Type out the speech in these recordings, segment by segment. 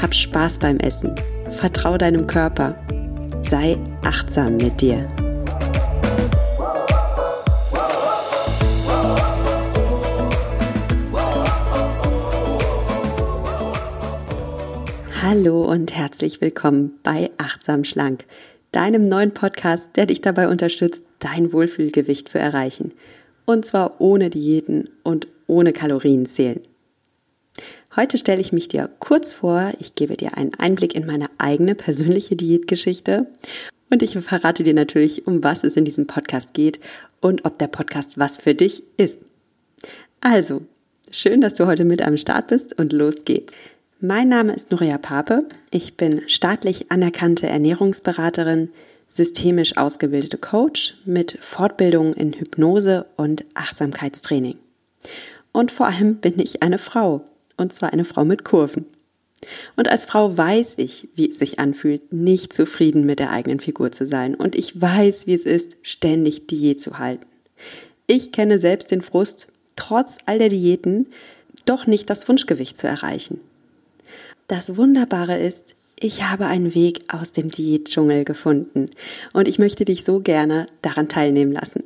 Hab Spaß beim Essen, vertrau deinem Körper, sei achtsam mit dir. Hallo und herzlich willkommen bei Achtsam Schlank deinem neuen Podcast, der dich dabei unterstützt, dein Wohlfühlgewicht zu erreichen. Und zwar ohne Diäten und ohne Kalorien zählen. Heute stelle ich mich dir kurz vor, ich gebe dir einen Einblick in meine eigene persönliche Diätgeschichte und ich verrate dir natürlich, um was es in diesem Podcast geht und ob der Podcast was für dich ist. Also, schön, dass du heute mit am Start bist und los geht's. Mein Name ist Nuria Pape. Ich bin staatlich anerkannte Ernährungsberaterin, systemisch ausgebildete Coach mit Fortbildungen in Hypnose und Achtsamkeitstraining. Und vor allem bin ich eine Frau, und zwar eine Frau mit Kurven. Und als Frau weiß ich, wie es sich anfühlt, nicht zufrieden mit der eigenen Figur zu sein. Und ich weiß, wie es ist, ständig Diät zu halten. Ich kenne selbst den Frust, trotz all der Diäten, doch nicht das Wunschgewicht zu erreichen. Das Wunderbare ist, ich habe einen Weg aus dem Diätdschungel gefunden und ich möchte dich so gerne daran teilnehmen lassen.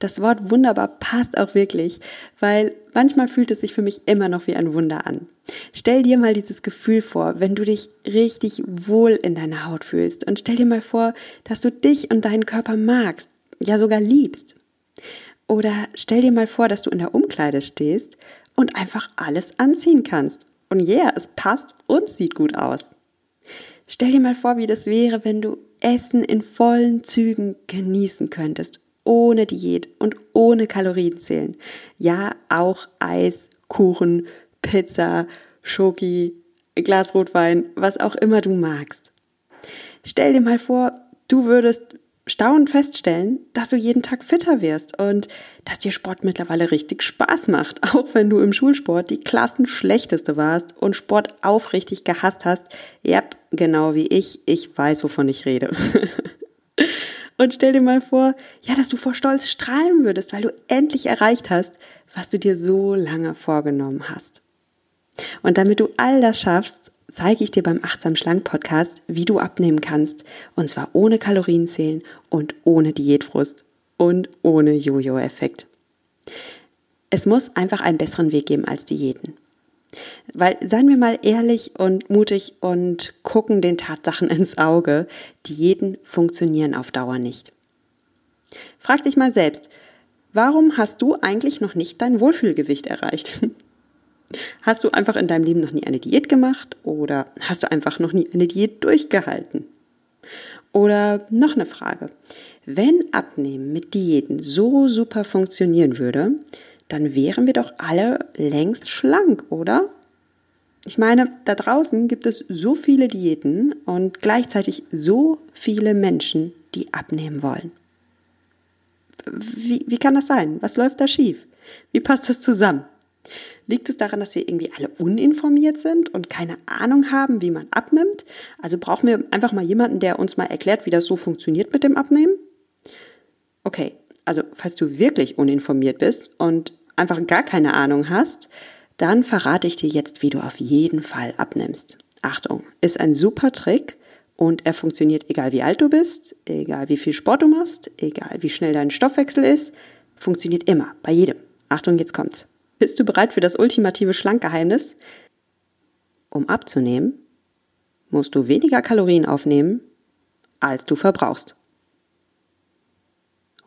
Das Wort wunderbar passt auch wirklich, weil manchmal fühlt es sich für mich immer noch wie ein Wunder an. Stell dir mal dieses Gefühl vor, wenn du dich richtig wohl in deiner Haut fühlst und stell dir mal vor, dass du dich und deinen Körper magst, ja sogar liebst. Oder stell dir mal vor, dass du in der Umkleide stehst und einfach alles anziehen kannst und yeah, es passt und sieht gut aus. Stell dir mal vor, wie das wäre, wenn du Essen in vollen Zügen genießen könntest, ohne Diät und ohne Kalorienzählen. Ja, auch Eis, Kuchen, Pizza, Schoki, Glas Rotwein, was auch immer du magst. Stell dir mal vor, du würdest staunend feststellen, dass du jeden Tag fitter wirst und dass dir Sport mittlerweile richtig Spaß macht, auch wenn du im Schulsport die Klassenschlechteste warst und Sport aufrichtig gehasst hast. Ja, genau wie ich, ich weiß, wovon ich rede. und stell dir mal vor, ja, dass du vor Stolz strahlen würdest, weil du endlich erreicht hast, was du dir so lange vorgenommen hast. Und damit du all das schaffst, zeige ich dir beim Achtsam Schlank Podcast, wie du abnehmen kannst. Und zwar ohne Kalorienzählen und ohne Diätfrust und ohne Jojo-Effekt. Es muss einfach einen besseren Weg geben als Diäten. Weil, seien wir mal ehrlich und mutig und gucken den Tatsachen ins Auge, Diäten funktionieren auf Dauer nicht. Frag dich mal selbst, warum hast du eigentlich noch nicht dein Wohlfühlgewicht erreicht? Hast du einfach in deinem Leben noch nie eine Diät gemacht oder hast du einfach noch nie eine Diät durchgehalten? Oder noch eine Frage. Wenn Abnehmen mit Diäten so super funktionieren würde, dann wären wir doch alle längst schlank, oder? Ich meine, da draußen gibt es so viele Diäten und gleichzeitig so viele Menschen, die abnehmen wollen. Wie, wie kann das sein? Was läuft da schief? Wie passt das zusammen? Liegt es daran, dass wir irgendwie alle uninformiert sind und keine Ahnung haben, wie man abnimmt? Also brauchen wir einfach mal jemanden, der uns mal erklärt, wie das so funktioniert mit dem Abnehmen? Okay, also falls du wirklich uninformiert bist und einfach gar keine Ahnung hast, dann verrate ich dir jetzt, wie du auf jeden Fall abnimmst. Achtung, ist ein super Trick und er funktioniert egal wie alt du bist, egal wie viel Sport du machst, egal wie schnell dein Stoffwechsel ist, funktioniert immer, bei jedem. Achtung, jetzt kommt's. Bist du bereit für das ultimative Schlankgeheimnis? Um abzunehmen, musst du weniger Kalorien aufnehmen, als du verbrauchst.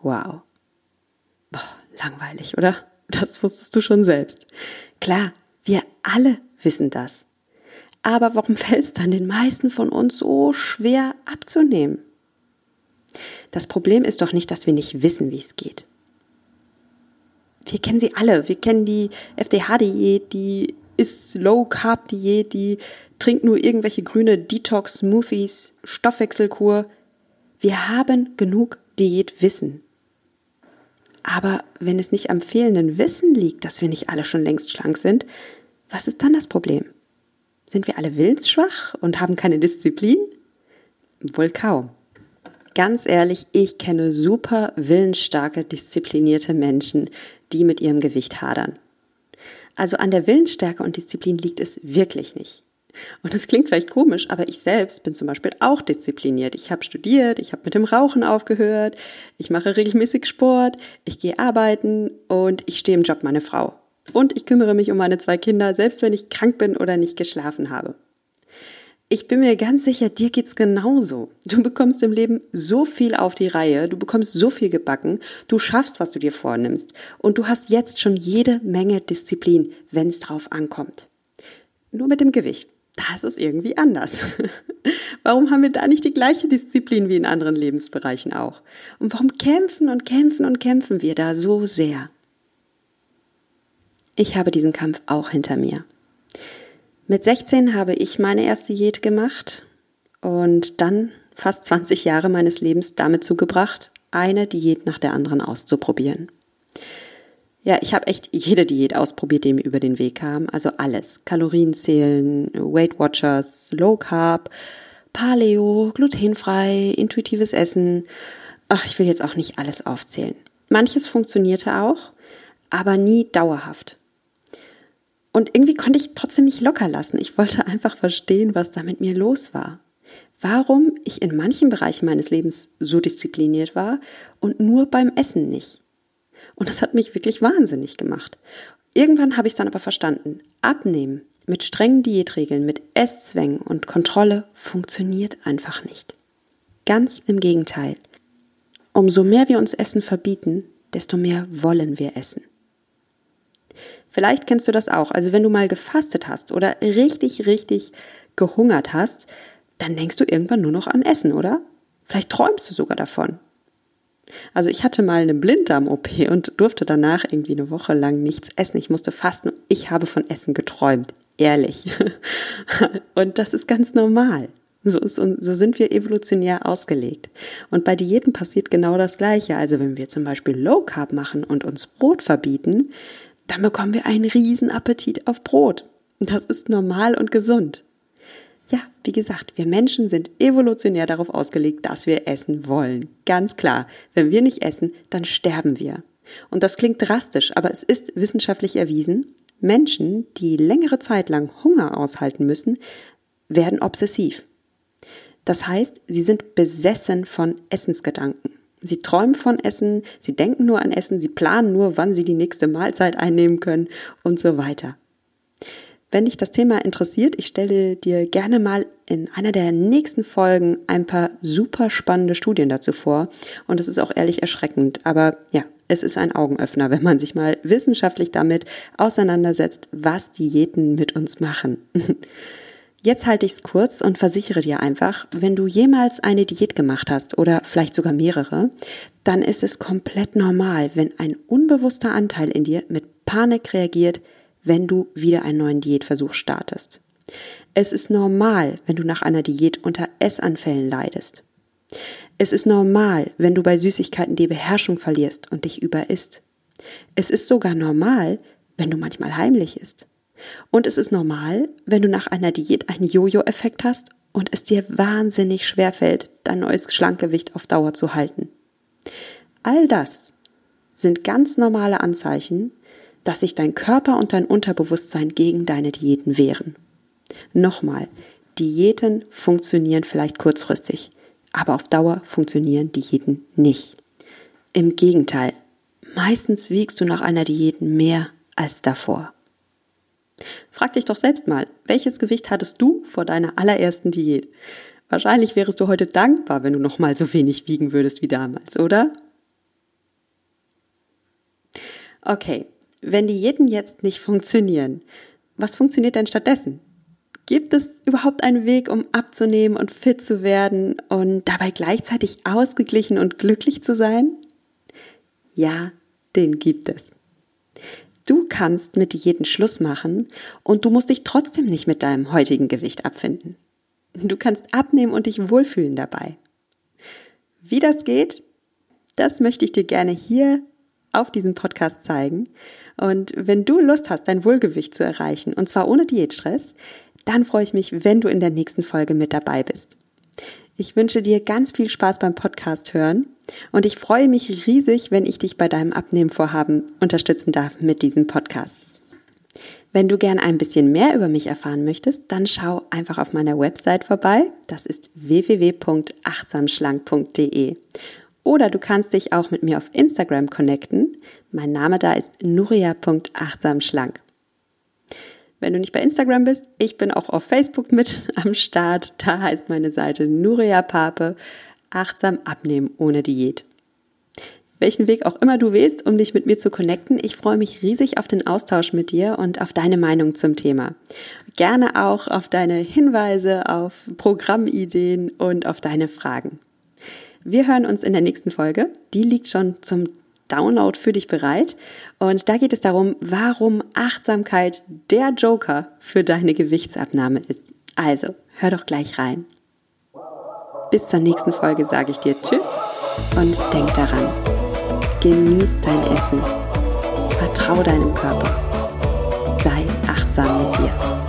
Wow. Boah, langweilig, oder? Das wusstest du schon selbst. Klar, wir alle wissen das. Aber warum fällt es dann den meisten von uns so schwer abzunehmen? Das Problem ist doch nicht, dass wir nicht wissen, wie es geht wir kennen sie alle. Wir kennen die FDH-Diät, die ist Low Carb Diät, die trink nur irgendwelche grüne Detox-Smoothies, Stoffwechselkur. Wir haben genug Diätwissen. Aber wenn es nicht am fehlenden Wissen liegt, dass wir nicht alle schon längst schlank sind, was ist dann das Problem? Sind wir alle willensschwach und haben keine Disziplin? Wohl kaum. Ganz ehrlich, ich kenne super willensstarke, disziplinierte Menschen, die mit ihrem Gewicht hadern. Also an der Willensstärke und Disziplin liegt es wirklich nicht. Und es klingt vielleicht komisch, aber ich selbst bin zum Beispiel auch diszipliniert. Ich habe studiert, ich habe mit dem Rauchen aufgehört, ich mache regelmäßig Sport, ich gehe arbeiten und ich stehe im Job meine Frau. Und ich kümmere mich um meine zwei Kinder, selbst wenn ich krank bin oder nicht geschlafen habe. Ich bin mir ganz sicher, dir geht's genauso. Du bekommst im Leben so viel auf die Reihe, du bekommst so viel gebacken, du schaffst, was du dir vornimmst und du hast jetzt schon jede Menge Disziplin, wenn es drauf ankommt. Nur mit dem Gewicht das ist irgendwie anders. warum haben wir da nicht die gleiche Disziplin wie in anderen Lebensbereichen auch? Und warum kämpfen und kämpfen und kämpfen wir da so sehr? Ich habe diesen Kampf auch hinter mir. Mit 16 habe ich meine erste Diät gemacht und dann fast 20 Jahre meines Lebens damit zugebracht, eine Diät nach der anderen auszuprobieren. Ja, ich habe echt jede Diät ausprobiert, die mir über den Weg kam. Also alles. Kalorienzählen, Weight Watchers, Low Carb, Paleo, glutenfrei, intuitives Essen. Ach, ich will jetzt auch nicht alles aufzählen. Manches funktionierte auch, aber nie dauerhaft. Und irgendwie konnte ich trotzdem nicht locker lassen. Ich wollte einfach verstehen, was da mit mir los war. Warum ich in manchen Bereichen meines Lebens so diszipliniert war und nur beim Essen nicht. Und das hat mich wirklich wahnsinnig gemacht. Irgendwann habe ich es dann aber verstanden. Abnehmen mit strengen Diätregeln, mit Esszwängen und Kontrolle funktioniert einfach nicht. Ganz im Gegenteil. Umso mehr wir uns Essen verbieten, desto mehr wollen wir essen. Vielleicht kennst du das auch. Also wenn du mal gefastet hast oder richtig, richtig gehungert hast, dann denkst du irgendwann nur noch an Essen, oder? Vielleicht träumst du sogar davon. Also ich hatte mal eine Blinddarm-OP und durfte danach irgendwie eine Woche lang nichts essen. Ich musste fasten. Ich habe von Essen geträumt. Ehrlich. Und das ist ganz normal. So, ist, so sind wir evolutionär ausgelegt. Und bei Diäten passiert genau das Gleiche. Also wenn wir zum Beispiel Low Carb machen und uns Brot verbieten, dann bekommen wir einen riesen Appetit auf Brot. Das ist normal und gesund. Ja, wie gesagt, wir Menschen sind evolutionär darauf ausgelegt, dass wir essen wollen. Ganz klar. Wenn wir nicht essen, dann sterben wir. Und das klingt drastisch, aber es ist wissenschaftlich erwiesen, Menschen, die längere Zeit lang Hunger aushalten müssen, werden obsessiv. Das heißt, sie sind besessen von Essensgedanken. Sie träumen von Essen, sie denken nur an Essen, sie planen nur, wann sie die nächste Mahlzeit einnehmen können und so weiter. Wenn dich das Thema interessiert, ich stelle dir gerne mal in einer der nächsten Folgen ein paar super spannende Studien dazu vor. Und es ist auch ehrlich erschreckend. Aber ja, es ist ein Augenöffner, wenn man sich mal wissenschaftlich damit auseinandersetzt, was Diäten mit uns machen. Jetzt halte ich es kurz und versichere dir einfach, wenn du jemals eine Diät gemacht hast oder vielleicht sogar mehrere, dann ist es komplett normal, wenn ein unbewusster Anteil in dir mit Panik reagiert, wenn du wieder einen neuen Diätversuch startest. Es ist normal, wenn du nach einer Diät unter Essanfällen leidest. Es ist normal, wenn du bei Süßigkeiten die Beherrschung verlierst und dich überisst. Es ist sogar normal, wenn du manchmal heimlich isst. Und es ist normal, wenn du nach einer Diät einen Jojo-Effekt hast und es dir wahnsinnig schwer fällt, dein neues Schlankgewicht auf Dauer zu halten. All das sind ganz normale Anzeichen, dass sich dein Körper und dein Unterbewusstsein gegen deine Diäten wehren. Nochmal, Diäten funktionieren vielleicht kurzfristig, aber auf Dauer funktionieren Diäten nicht. Im Gegenteil, meistens wiegst du nach einer Diät mehr als davor. Frag dich doch selbst mal, welches Gewicht hattest du vor deiner allerersten Diät? Wahrscheinlich wärest du heute dankbar, wenn du noch mal so wenig wiegen würdest wie damals, oder? Okay, wenn Diäten jetzt nicht funktionieren, was funktioniert denn stattdessen? Gibt es überhaupt einen Weg, um abzunehmen und fit zu werden und dabei gleichzeitig ausgeglichen und glücklich zu sein? Ja, den gibt es. Du kannst mit Diäten Schluss machen und du musst dich trotzdem nicht mit deinem heutigen Gewicht abfinden. Du kannst abnehmen und dich wohlfühlen dabei. Wie das geht, das möchte ich dir gerne hier auf diesem Podcast zeigen. Und wenn du Lust hast, dein Wohlgewicht zu erreichen, und zwar ohne Diätstress, dann freue ich mich, wenn du in der nächsten Folge mit dabei bist. Ich wünsche dir ganz viel Spaß beim Podcast hören und ich freue mich riesig, wenn ich dich bei deinem Abnehmenvorhaben unterstützen darf mit diesem Podcast. Wenn du gern ein bisschen mehr über mich erfahren möchtest, dann schau einfach auf meiner Website vorbei. Das ist www.achtsamschlank.de. Oder du kannst dich auch mit mir auf Instagram connecten. Mein Name da ist nuria.achtsamschlank. Wenn du nicht bei Instagram bist, ich bin auch auf Facebook mit am Start. Da heißt meine Seite Nuria Pape, achtsam abnehmen ohne Diät. Welchen Weg auch immer du wählst, um dich mit mir zu connecten, ich freue mich riesig auf den Austausch mit dir und auf deine Meinung zum Thema. Gerne auch auf deine Hinweise, auf Programmideen und auf deine Fragen. Wir hören uns in der nächsten Folge. Die liegt schon zum Download für dich bereit. Und da geht es darum, warum Achtsamkeit der Joker für deine Gewichtsabnahme ist. Also, hör doch gleich rein. Bis zur nächsten Folge sage ich dir Tschüss und denk daran, genieß dein Essen, vertrau deinem Körper, sei achtsam mit dir.